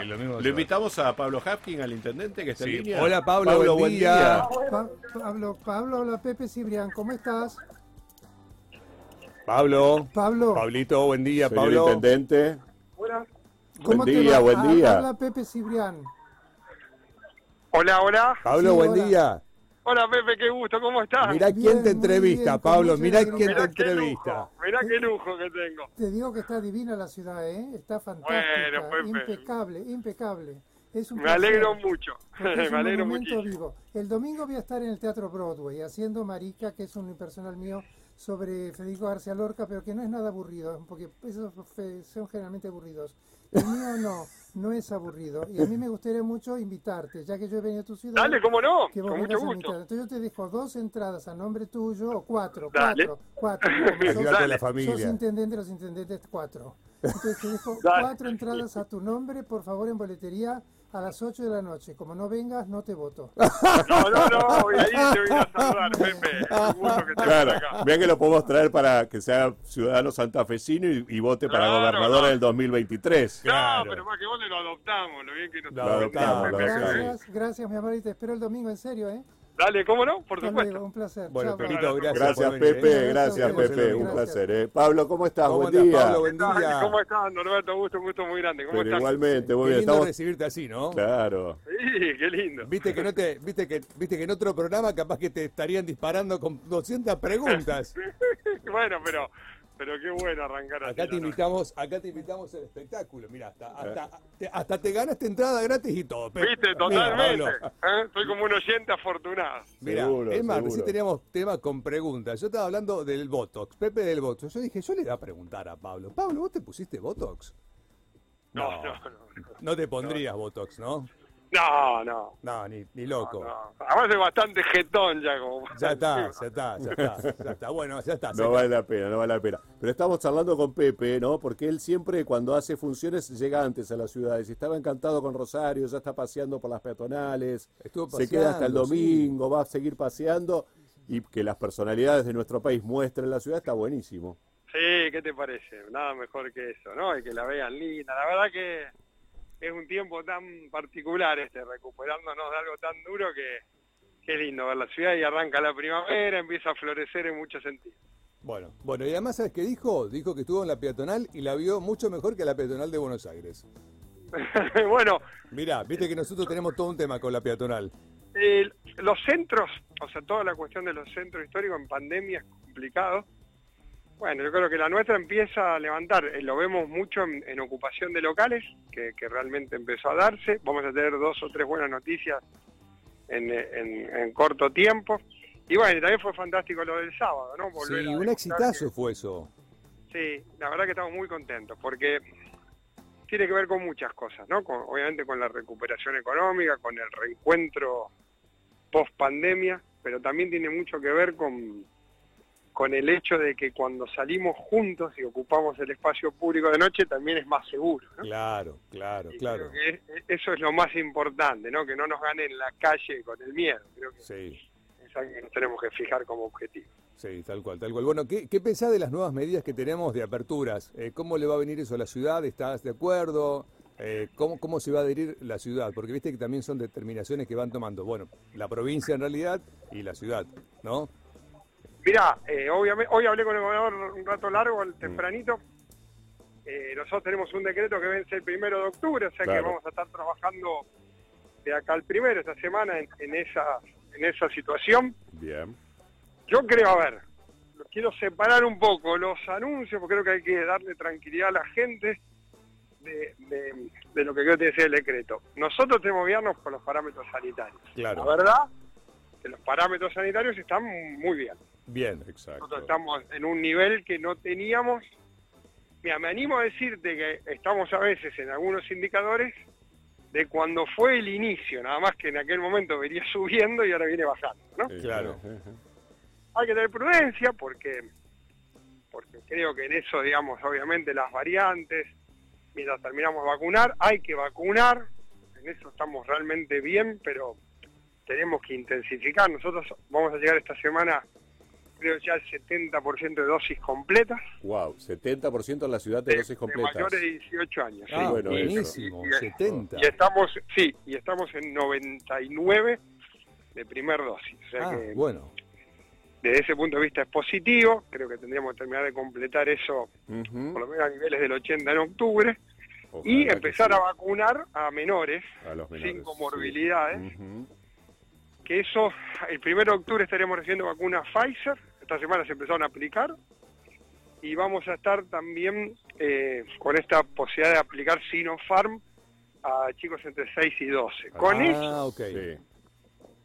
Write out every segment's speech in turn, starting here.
Lo invitamos a Pablo Hapkin, al intendente que está en línea. Hola Pablo, buen, día. Pa- Pablo, Pablo, hola Pepe Cibrián, ¿cómo estás? Pablo. Pablo, Pablito, buen día, Señor Pablo. intendente. ¿cómo buen te día, buen Ah, día. Habla Pepe Cibrián. Hola, hola. Pablo, Sí, buen hola. día. Hola, Pepe, qué gusto, ¿cómo estás? Mirá Bien, quién te entrevista, bien, Pablo. Mirá quién te Mirá entrevista. lujo, mirá qué lujo que tengo. Te digo que está divina la ciudad, ¿eh? Está fantástica, Bueno, Pepe. impecable, impecable. Es un Me placer, alegro mucho, es me un alegro muchísimo. vivo. El domingo voy a estar en el Teatro Broadway haciendo Marica, que es un personal mío sobre Federico García Lorca, pero que no es nada aburrido, porque esos fe- son generalmente aburridos. El mío no, no es aburrido. Y a mí me gustaría mucho invitarte, ya que yo he venido a tu ciudad. Dale, cómo no, que vos con mucho gusto. Entonces yo te dejo dos entradas a nombre tuyo, o cuatro, Dale. cuatro, cuatro. Sos- con la Dale. Sos familia. intendente, los intendentes cuatro. Entonces te dejo Dale. cuatro entradas a tu nombre, por favor, en boletería a las 8 de la noche. Como no vengas, no te voto. No, no, no, voy a ir, te voy a saludar, Pepe. Un gusto que estés Claro, acá. vean que lo podemos traer para que sea ciudadano santafesino y, y vote para Claro, gobernador no. en el 2023. Claro. No, pero más que vos lo adoptamos, lo bien que nos Lo adoptamos, lo adoptamos. ¿eh? Gracias, gracias, mi amor, y te espero el domingo, en serio, ¿eh? Dale, ¿cómo no? Por supuesto. un placer. Bueno, Chao, Pepito, gracias. Gracias, Pepe. ¿eh? Gracias, Gracias, Pepe. Un placer. ¿eh? Pablo, ¿cómo estás? ¿Cómo Buen día. Pablo? Buen día. ¿Cómo estás, Norberto? Gusto, un gusto muy grande. ¿Cómo Pero estás? igualmente, muy Qué bien. lindo Estamos... recibirte así, ¿no? Claro. Sí, qué lindo. Viste que no te, viste que, viste que en otro programa capaz que te estarían disparando con 200 preguntas. bueno, pero, pero qué bueno arrancar así. Acá te invitamos, acá te invitamos al espectáculo. Mira, hasta, hasta, te, hasta te ganaste entrada gratis y todo. Pepe. Viste, Mira, totalmente. Pablo. ¿eh? Soy como un oyente afortunado. Mira, es más, recién teníamos tema con preguntas. Yo estaba hablando del Botox, Pepe del Botox. Yo dije, yo le voy a preguntar a Pablo. Pablo, ¿vos te pusiste Botox? No, no, no. no. No te pondrías Botox, ¿no? No, no. No, ni, ni loco. no. Además es bastante jetón ya como. Ya está, ya está, ya está, ya está. Bueno, ya está. No vale la pena, no vale la pena. Pero estamos charlando con Pepe, ¿no? Porque él siempre cuando hace funciones llega antes a las ciudades. Estaba encantado con Rosario, ya está paseando por las peatonales. Estuvo se queda hasta el paseando, domingo, va a seguir paseando. Y que las personalidades de nuestro país muestren la ciudad está buenísimo. Sí, ¿qué te parece? Nada mejor que eso, ¿no? Y que la vean linda. La verdad que es un tiempo tan particular este, recuperándonos de algo tan duro que, que es lindo ver la ciudad y arranca la primavera, empieza a florecer en muchos sentidos. Bueno, bueno, y además, ¿sabes qué dijo? Dijo que estuvo en la peatonal y la vio mucho mejor que la peatonal de Buenos Aires. bueno, Mirá, viste que nosotros tenemos todo un tema con la peatonal. Eh, los centros, o sea, toda la cuestión de los centros históricos en pandemia es complicado. Bueno, yo creo que la nuestra empieza a levantar, eh, lo vemos mucho en, en ocupación de locales, que, que realmente empezó a darse. Vamos a tener dos o tres buenas noticias en, eh, en- en corto tiempo. Y bueno, también fue fantástico lo del sábado, ¿no? Volver Sí, un exitazo que- fue eso. Sí, la verdad que estamos muy contentos porque tiene que ver con muchas cosas, ¿no? Con- obviamente con la recuperación económica, con el reencuentro post pandemia, pero también tiene mucho que ver con, con el hecho de que cuando salimos juntos y ocupamos el espacio público de noche también es más seguro, ¿no? Claro, claro, Y claro. creo que es- eso es lo más importante, ¿no? Que no nos gane en la calle con el miedo. Creo que Sí, es algo que nos tenemos que fijar como objetivo. sí, tal cual, tal cual. Bueno, ¿qué, qué pensás de las nuevas medidas que tenemos de aperturas? Eh, ¿Cómo le va a venir eso a la ciudad? ¿Estás de acuerdo? Eh, ¿cómo, ¿Cómo se va a adherir la ciudad? Porque viste que también son determinaciones que van tomando, bueno, la provincia en realidad y la ciudad, ¿no? Mirá, eh, obviamente, hoy hablé con el gobernador un rato largo, tempranito. Eh, nosotros tenemos un decreto que vence el primero de octubre, o sea Claro. que vamos a estar trabajando de acá al primero, esta semana, en, en esa, en esa situación. Bien. Yo creo, a ver, quiero separar un poco los anuncios, porque creo que hay que darle tranquilidad a la gente de, de- de lo que creo que decía el decreto. Nosotros tenemos que guiarnos por los parámetros sanitarios. Claro. La verdad que los parámetros sanitarios están muy bien. Bien, Exacto. Nosotros estamos en un nivel que no teníamos. Mira, me animo a decirte que estamos a veces en algunos indicadores de cuando fue el inicio, nada más que en aquel momento venía subiendo y ahora viene bajando, ¿no? Eh, Claro. Hay que tener prudencia porque porque creo que en eso, digamos, obviamente las variantes, mientras terminamos de vacunar, hay que vacunar, en eso estamos realmente bien, pero tenemos que intensificar. Nosotros vamos a llegar esta semana creo ya el 70% de dosis completas. Wow, 70% en la ciudad de, dosis completas. De mayores de 18 años. Ah, bueno, buenísimo, y, 70. Y estamos, sí, y estamos en 99 de primer dosis. O sea ah, que, bueno. Desde ese punto de vista es positivo, creo que tendríamos que terminar de completar eso por lo menos a niveles del 80 en octubre y empezar a vacunar a menores, sin comorbilidades. Que eso, el 1 de octubre estaremos recibiendo vacunas Pfizer, esta semana se empezaron a aplicar y vamos a estar también eh, con esta posibilidad de aplicar Sinopharm a chicos entre 6 y 12. Con ah, eso,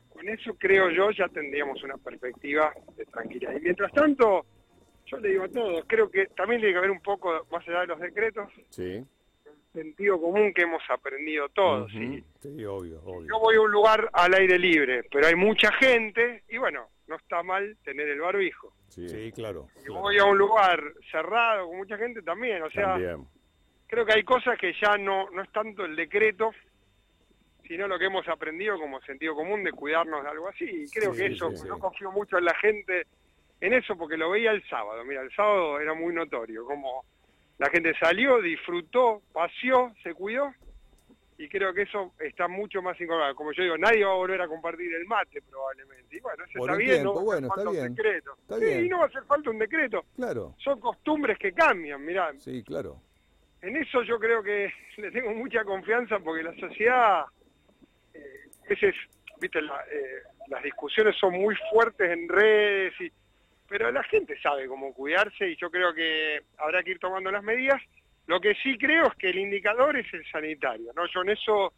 con eso creo yo ya tendríamos una perspectiva de tranquilidad. Y mientras tanto, yo le digo a todos, creo que también tiene que haber un poco, más allá de los decretos, sí sentido común que hemos aprendido todos. Sí, obvio, obvio. Yo voy a un lugar al aire libre, pero hay mucha gente y bueno, no está mal tener el barbijo. Sí, claro. Y voy a un lugar cerrado con mucha gente también, o sea, creo que hay cosas que ya no, no es tanto el decreto, sino lo que hemos aprendido como sentido común de cuidarnos de algo así. Y creo que eso, no confío mucho en la gente en eso porque lo veía el sábado. Mira, el sábado era muy notorio, como la gente salió, disfrutó, paseó, se cuidó y creo que eso está mucho más incorporado. Como yo digo, nadie va a volver a compartir el mate probablemente. Y bueno, eso está bien, no bueno, está bien. decreto. sí, no va a hacer falta un decreto. Claro. Son costumbres que cambian, mirá. Sí, claro. En eso yo creo que le tengo mucha confianza porque la sociedad, eh, veces, viste, eh, las discusiones son muy fuertes en redes y pero la gente sabe cómo cuidarse y yo creo que habrá que ir tomando las medidas. Lo que sí creo es que el indicador es el sanitario, ¿no? Yo en eso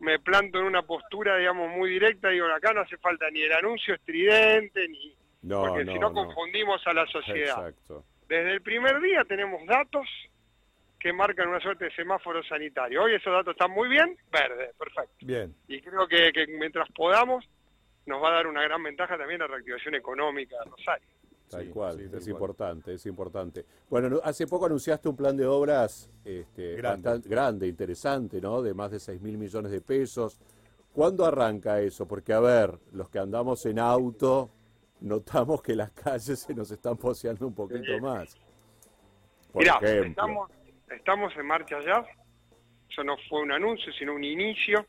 me planto en una postura, digamos, muy directa, digo, acá no hace falta ni el anuncio estridente, ni... porque si no, confundimos a la sociedad. Desde el primer día tenemos datos que marcan una suerte de semáforo sanitario. Hoy esos datos están muy bien, verde, perfecto. Bien. Y creo que, que mientras podamos, nos va a dar una gran ventaja también la reactivación económica de Rosario. Tal cual, es importante, es importante. Bueno, hace poco anunciaste un plan de obras este, grande. interesante, ¿no? De más de 6 mil millones de pesos. ¿Cuándo arranca eso? Porque, a ver, los que andamos en auto, notamos que las calles se nos están poseando un poquito más. Mirá, estamos, estamos en marcha ya. Eso no fue un anuncio, sino un inicio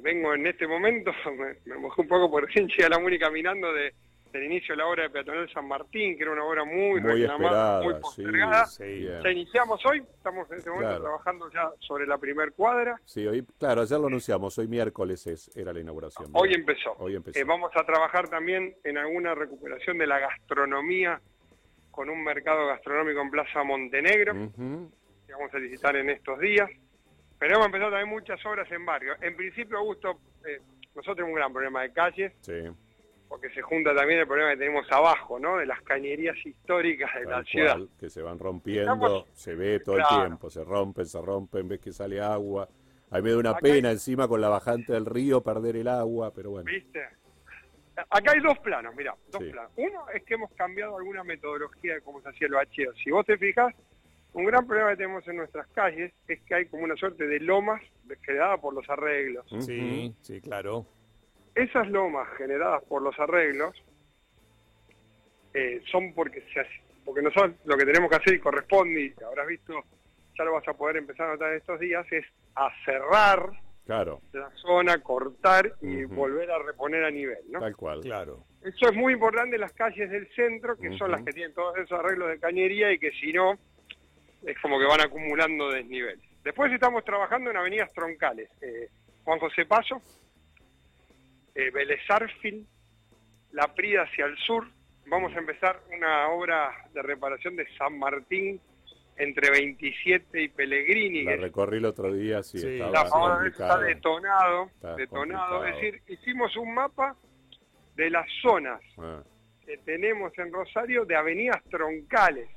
vengo en este momento, me, mojé un poco por llegué a la MUNI caminando de, del inicio de la obra de Peatonal San Martín, que era una obra muy, muy reclamada, muy postergada. ya iniciamos hoy, estamos en este momento trabajando ya sobre la primer cuadra. Sí, hoy, claro, ayer lo anunciamos, hoy miércoles es, era la inauguración. Hoy empezó. Hoy empezó. Eh, vamos a trabajar también en alguna recuperación de la gastronomía con un mercado gastronómico en Plaza Montenegro, que vamos a visitar en estos días. Pero hemos empezado también muchas obras en barrio. En principio, Augusto, eh, nosotros tenemos un gran problema de calles, porque se junta también el problema que tenemos abajo, ¿no? De las cañerías históricas de la ciudad. Que se van rompiendo, se ve todo el tiempo, se rompen, se rompen, ves que sale agua. A mí me da una pena encima con la bajante del río perder el agua, pero bueno. ¿Viste? Acá hay dos planos, mira, dos planos. Uno es que hemos cambiado alguna metodología de cómo se hacía el bacheo. Si vos te fijas, un gran problema que tenemos en nuestras calles es que hay como una suerte de lomas generadas por los arreglos. Sí, sí, claro. Esas lomas generadas por los arreglos eh, son porque se porque nosotros lo que tenemos que hacer y corresponde, y habrás visto, ya lo vas a poder empezar a notar estos días, es a cerrar claro. la zona, cortar y volver a reponer a nivel, ¿no? Tal cual. Claro. Eso es muy importante en las calles del centro, que son las que tienen todos esos arreglos de cañería y que si no, es como que van acumulando desniveles. Después estamos trabajando en avenidas troncales. Eh, Juan José Paso, eh, Vélez La Prida hacia el sur. Vamos a empezar una obra de reparación de San Martín entre 27 y Pellegrini. La recorrí el otro día, sí, sí estaba está detonado, detonado. Es decir, hicimos un mapa de las zonas ah. que tenemos en Rosario de avenidas troncales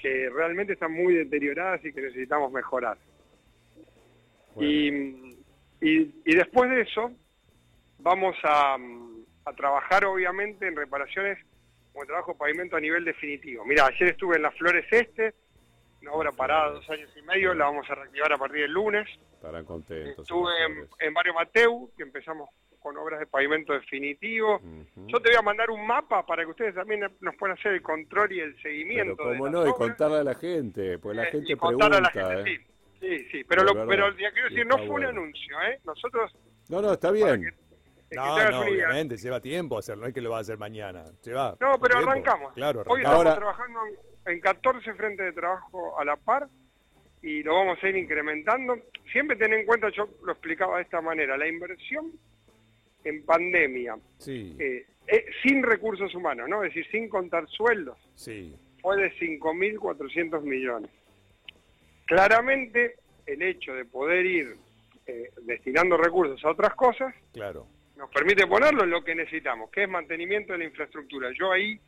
que realmente están muy deterioradas y que necesitamos mejorar. Y, y, después de eso, vamos a, trabajar obviamente en reparaciones como trabajo de pavimento a nivel definitivo. Mira, ayer estuve en las Flores Este, una obra parada dos años y medio, la vamos a reactivar a partir del lunes. Estarán contentos. Estuve en, en Barrio Mateu, que empezamos con obras de pavimento definitivo. Yo te voy a mandar un mapa para que ustedes también nos puedan hacer el control y el seguimiento. Pero cómo no, y contarle a la gente, pues la eh, gente pregunta. A la gente, ¿eh? sí. sí, sí, pero, lo, pero ya quiero decir, no fue un anuncio, ¿eh? Nosotros... No, no, está bien. No, no, obviamente, lleva tiempo hacerlo, no es que lo va a hacer mañana. Lleva no, pero arrancamos. Claro, Hoy estamos trabajando en 14 frentes de trabajo a la par y lo vamos a ir incrementando. Siempre ten en cuenta, yo lo explicaba de esta manera, la inversión en pandemia, eh, eh, sin recursos humanos, ¿no? Es decir, sin contar sueldos, sí. fue de 5.400 millones. Claramente, el hecho de poder ir eh, destinando recursos a otras cosas, claro. Nos permite ponerlo en lo que necesitamos, que es mantenimiento de la infraestructura. Yo ahí,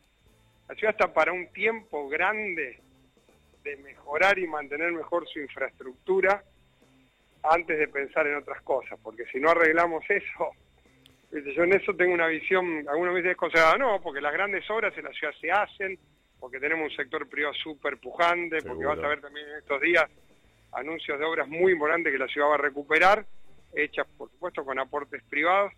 la ciudad está para un tiempo grande de mejorar y mantener mejor su infraestructura antes de pensar en otras cosas, porque si no arreglamos eso, yo en eso tengo una visión, algunos me dicen desconsiderada, no, porque las grandes obras en la ciudad se hacen, porque tenemos un sector privado súper pujante, porque vas a ver también en estos días anuncios de obras muy importantes que la ciudad va a recuperar, hechas por supuesto con aportes privados,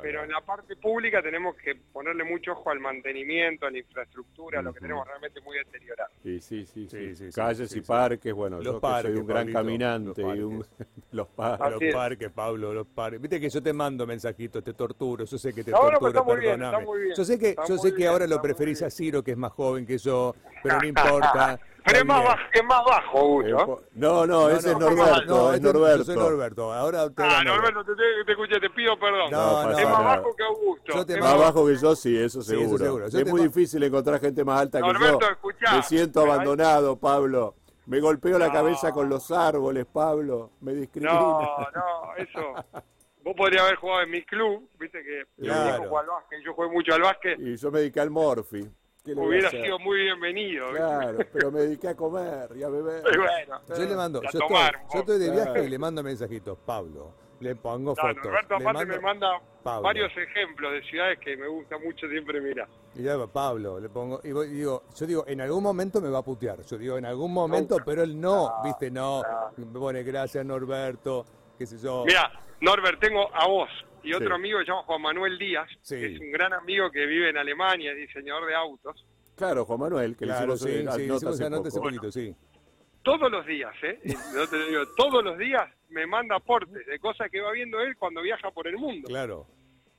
pero en la parte pública tenemos que ponerle mucho ojo al mantenimiento, a la infraestructura, a lo que tenemos realmente muy deteriorado. Sí, sí, sí. sí, Calles y parques, bueno, los yo parques, soy un gran caminante. Los, y un, los, parques. los parques, Pablo, los parques. Viste que yo te mando mensajitos, te torturo, yo sé que te torturo, perdóname. Yo sé que, yo sé que ahora lo preferís a Ciro, que es más joven que yo, pero no importa. Pero es más, bajo, es más bajo, Gusto. No, no, ese es Norberto. No, es Norberto. Yo soy Norberto. Ahora te ah, Norberto, te, te, escuché, te pido perdón. No, no, es más bajo que Augusto. Es más bajo que yo, sí, eso seguro. Sí, eso seguro. es muy difícil encontrar gente más alta Norberto, que yo. Escuchá, Me siento abandonado, Pablo. Me golpeo la cabeza con los árboles, Pablo. Me discrimina. No, no, eso. Vos podrías haber jugado en mi club, viste que claro. yo, al básquet, yo jugué mucho al básquet. Y yo me dediqué al Morphy. Hubiera sido muy bienvenido. Claro, pero me dediqué a comer y a beber. Bueno, yo le mando, yo estoy, yo estoy, de viaje y le mando mensajitos. Pablo, le pongo fotos. Roberto aparte me manda varios ejemplos de ciudades que me gusta mucho siempre mirar. Y ya, Pablo, le pongo, y digo, yo digo, en algún momento me va a putear. Yo digo, en algún momento, pero él no, viste, no. Me pone gracias, Norberto, qué sé yo. Mira, Norbert, tengo a vos y otro amigo que se llama Juan Manuel Díaz, que es un gran amigo que vive en Alemania, es diseñador de autos. Claro, Juan Manuel, que le hicimos, sí, sí, poquito, sí. Todos los días, ¿eh? No te digo, todos los días me manda aportes de cosas que va viendo él cuando viaja por el mundo. Claro.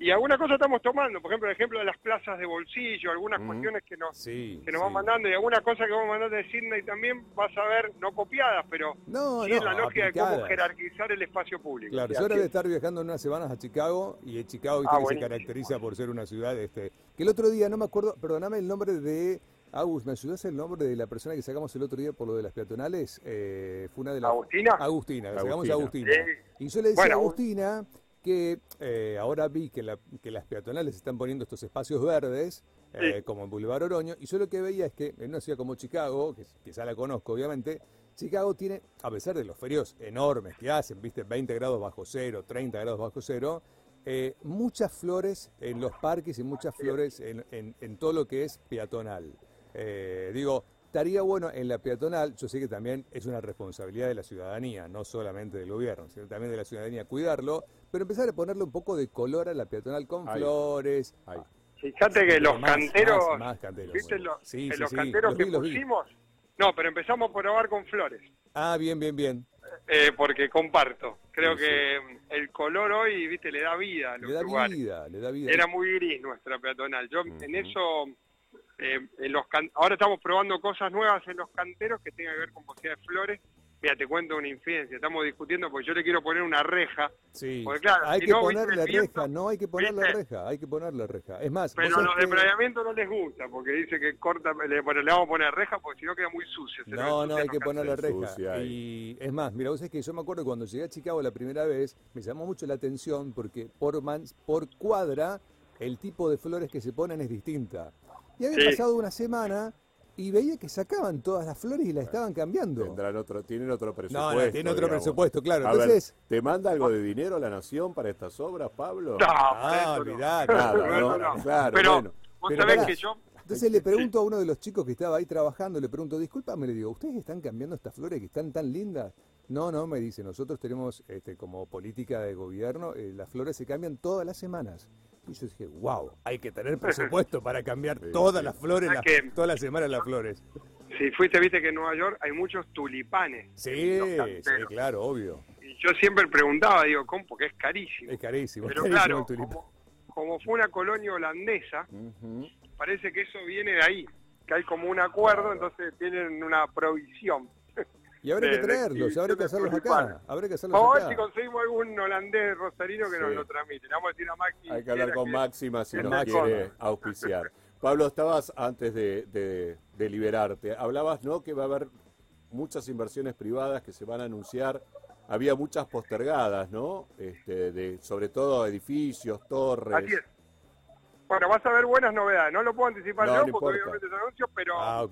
Y algunas cosas estamos tomando, por ejemplo, el ejemplo de las plazas de bolsillo, algunas cuestiones que nos, que nos van mandando y algunas cosas que vamos mandando de Sydney también vas a ver, no copiadas, pero no, sí en la lógica de cómo jerarquizar el espacio público. Claro, yo ahora de estar viajando en unas semanas a Chicago y en Chicago ah, se caracteriza por ser una ciudad este, que el otro día, no me acuerdo, perdóname el nombre de Agus, ¿me ayudás el nombre de la persona que sacamos el otro día por lo de las peatonales? Eh, fue una de las... ¿Agustina? Agustina, sacamos a Agustina. Y yo le decía a Agustina que eh, ahora vi que, las peatonales están poniendo estos espacios verdes, eh, como en Boulevard Oroño, y yo lo que veía es que en una ciudad como Chicago, que quizá la conozco obviamente, Chicago tiene, a pesar de los ferios enormes que hacen, viste, 20 grados bajo cero, 30 grados bajo cero, muchas flores en los parques y muchas flores en todo lo que es peatonal. Eh, digo, estaría bueno en la peatonal, yo sé que también es una responsabilidad de la ciudadanía, no solamente del gobierno, sino también de la ciudadanía cuidarlo, pero empezar a ponerle un poco de color a la peatonal con flores. Fíjate que los canteros, ¿viste los, los canteros que pusimos? No, pero empezamos por probar con flores. Ah, bien, bien, bien. Eh, porque comparto. Creo que el color hoy, viste, le da vida a los le da Vida, le da vida. Era muy gris nuestra peatonal. Yo en eso eh, los ahora estamos probando cosas nuevas en los canteros que tengan que ver con posibilidades de flores. Mira, te cuento una infidencia, estamos discutiendo porque yo le quiero poner una reja. Sí, claro, hay que no, ponerle reja, no hay que ponerle reja, hay que ponerle reja. Es más, pero los de planeamiento no les gusta porque dice que corta, le, le vamos a poner reja porque si no queda muy sucio. No, no, hay que ponerle reja. Y es más, mira, vos sabés que yo me acuerdo cuando llegué a Chicago la primera vez, me llamó mucho la atención porque por, por cuadra el tipo de flores que se ponen es distinta. Y había pasado una semana y veía que sacaban todas las flores y las estaban cambiando. Tendrán otro, tienen otro presupuesto. No, tienen otro presupuesto, claro. Entonces, ¿te manda algo de dinero la nación para estas obras, Pablo? No, ah, olvidar. no, claro, pero, bueno. vos sabés que yo... Entonces le pregunto a uno de los chicos que estaba ahí trabajando, le pregunto, discúlpame, le digo, ¿ustedes están cambiando estas flores que están tan lindas? No, no, me dice, nosotros tenemos este, como política de gobierno, eh, las flores se cambian todas las semanas. Y yo dije, wow, hay que tener presupuesto para cambiar todas las flores, todas las semanas las flores. Si fuiste, viste que en Nueva York hay muchos tulipanes. Sí, sí, claro, obvio. Y yo siempre preguntaba, digo, ¿cómo? Porque es carísimo. Es carísimo. Pero claro, como, fue una colonia holandesa, parece que eso viene de ahí, que hay como un acuerdo, entonces tienen una provisión. Y habrá que traerlos, habrá que hacerlos acá. Habrá que hacerlos Vamos a ver si conseguimos algún holandés rosarino que nos lo transmite. Vamos a decir a Maxi. Hay que hablar con Máxima si nos quiere auspiciar. Pablo, estabas antes de, liberarte. Hablabas, ¿no? Que va a haber muchas inversiones privadas que se van a anunciar. Había muchas postergadas, ¿no? Este, de, sobre todo edificios, torres. Así es. Bueno, vas a ver buenas novedades. No lo puedo anticipar yo porque obviamente es anuncio, pero, ah,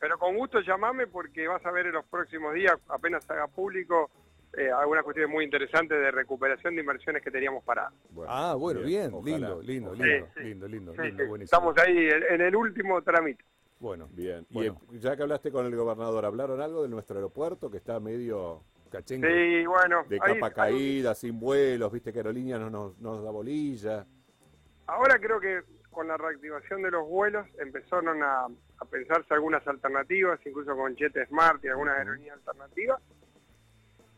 pero con gusto llamame porque vas a ver en los próximos días, apenas haga público, eh, algunas cuestiones muy interesantes de recuperación de inversiones que teníamos paradas. ah, bueno, bien, lindo, lindo, lindo, lindo, lindo, lindo, Estamos ahí en, el último trámite. Bueno, bien. Y ya que hablaste con el gobernador, ¿hablaron algo de nuestro aeropuerto que está medio cachengue? Sí, bueno. De capa caída, sin vuelos, viste que Aerolíneas no nos, nos da bolilla. Ahora creo que con la reactivación de los vuelos empezaron a, a pensarse algunas alternativas, incluso con Jet Smart y algunas aerolíneas alternativas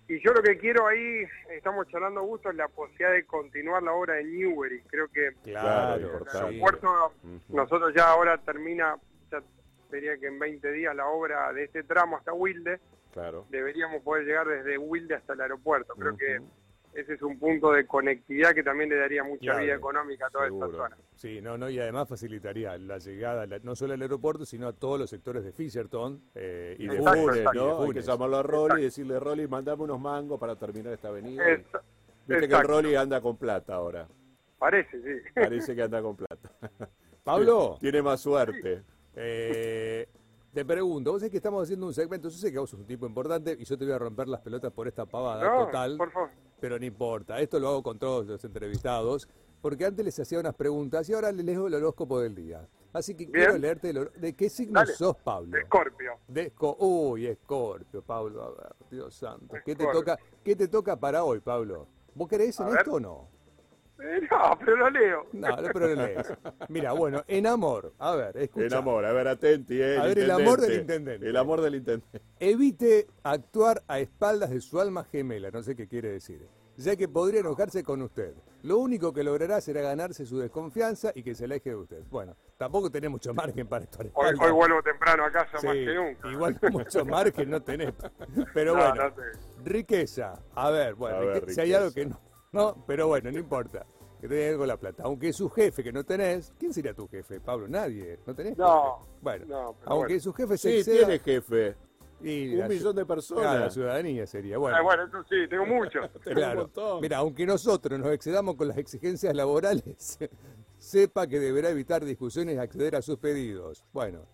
y yo lo que quiero ahí, estamos charlando gusto, es la posibilidad de continuar la obra de Newbery. Creo que claro, el aeropuerto, nosotros ya ahora termina, ya sería que en 20 días la obra de este tramo hasta Wilde, claro. deberíamos poder llegar desde Wilde hasta el aeropuerto. Creo que ese es un punto de conectividad que también le daría mucha vida económica a toda esta zona. Sí, no, no, y además facilitaría la llegada no solo al aeropuerto, sino a todos los sectores de Fisherton eh, y de Funes, ¿no? Hay que llamarlo a Rolly y decirle, Rolly, mandame unos mangos para terminar esta avenida. Viste que el Rolly anda con plata ahora. Parece, sí. Parece que anda con plata. Pablo. Tiene más suerte. Eh, te pregunto, vos sabés que estamos haciendo un segmento, yo sé que vos sos un tipo importante y yo te voy a romper las pelotas por esta pavada total. Por favor. Pero no importa, esto lo hago con todos los entrevistados, porque antes les hacía unas preguntas y ahora les leo el horóscopo del día. Así que quiero leerte el ¿De qué signo sos, Pablo? De Escorpio. De Uy, Escorpio, Pablo. A ver, Dios santo. ¿Qué te, toca, ¿Qué te toca para hoy, Pablo? ¿Vos creés en esto o no? no, pero lo leo. No, pero lo lees. Mira, bueno, en amor. A ver, escucha. En amor, a ver, atenti. Eh, a ver, el amor del intendente. El amor del intendente. Evite actuar a espaldas de su alma gemela, no sé qué quiere decir. Ya que podría enojarse con usted. Lo único que logrará será ganarse su desconfianza y que se aleje de usted. Bueno, tampoco tenés mucho margen para esto. Hoy, hoy, vuelvo temprano a casa más que nunca. Igual mucho margen no tenés. Pero bueno, riqueza. A ver, bueno, si hay algo que no no, pero bueno, no importa. Que tenés algo la plata. Aunque su jefe que no tenés, ¿quién sería tu jefe, Pablo? Nadie. ¿No tenés? No. Bueno, aunque su jefe se sí, tiene jefe. Y un millón de personas. la ciudadanía sería. Bueno, ah, bueno eso sí, tengo muchos. claro. Mira, aunque nosotros nos excedamos con las exigencias laborales, sepa que deberá evitar discusiones y acceder a sus pedidos. Bueno,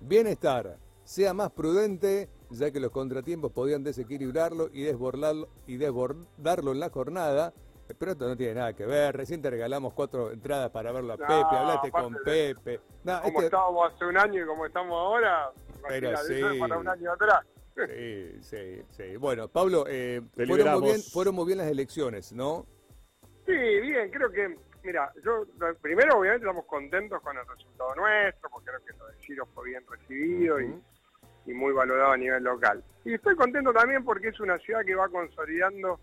bienestar. Sea más prudente, ya que los contratiempos podían desequilibrarlo y desbordarlo, y desbordarlo en la jornada. Pero esto no tiene nada que ver. Recién te regalamos cuatro entradas para verlo a Pepe. Hablate con Pepe. como este estábamos hace un año y como estamos ahora, pero sí. para un año atrás. Sí, sí, sí. Bueno, Pablo, eh, fueron, muy bien, fueron muy bien las elecciones, ¿no? Sí, bien, creo que Mira, yo primero obviamente estamos contentos con el resultado nuestro, porque creo que lo de Ciro fue bien recibido y, muy valorado a nivel local. Y estoy contento también porque es una ciudad que va consolidando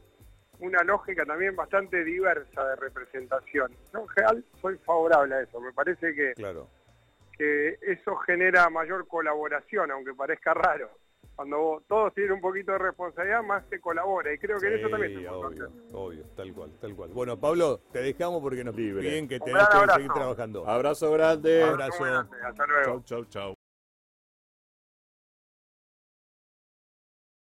una lógica también bastante diversa de representación. Yo en general soy favorable a eso, me parece que, claro. que eso genera mayor colaboración, aunque parezca raro cuando todos tienen un poquito de responsabilidad, más se colabora. Y creo que en eso también es obvio, obvio, tal cual, tal cual. Bueno, Pablo, te dejamos porque nos piden que tenés que seguir trabajando. Abrazo grande. Abrazo. Hasta luego. Chau, chau, chau.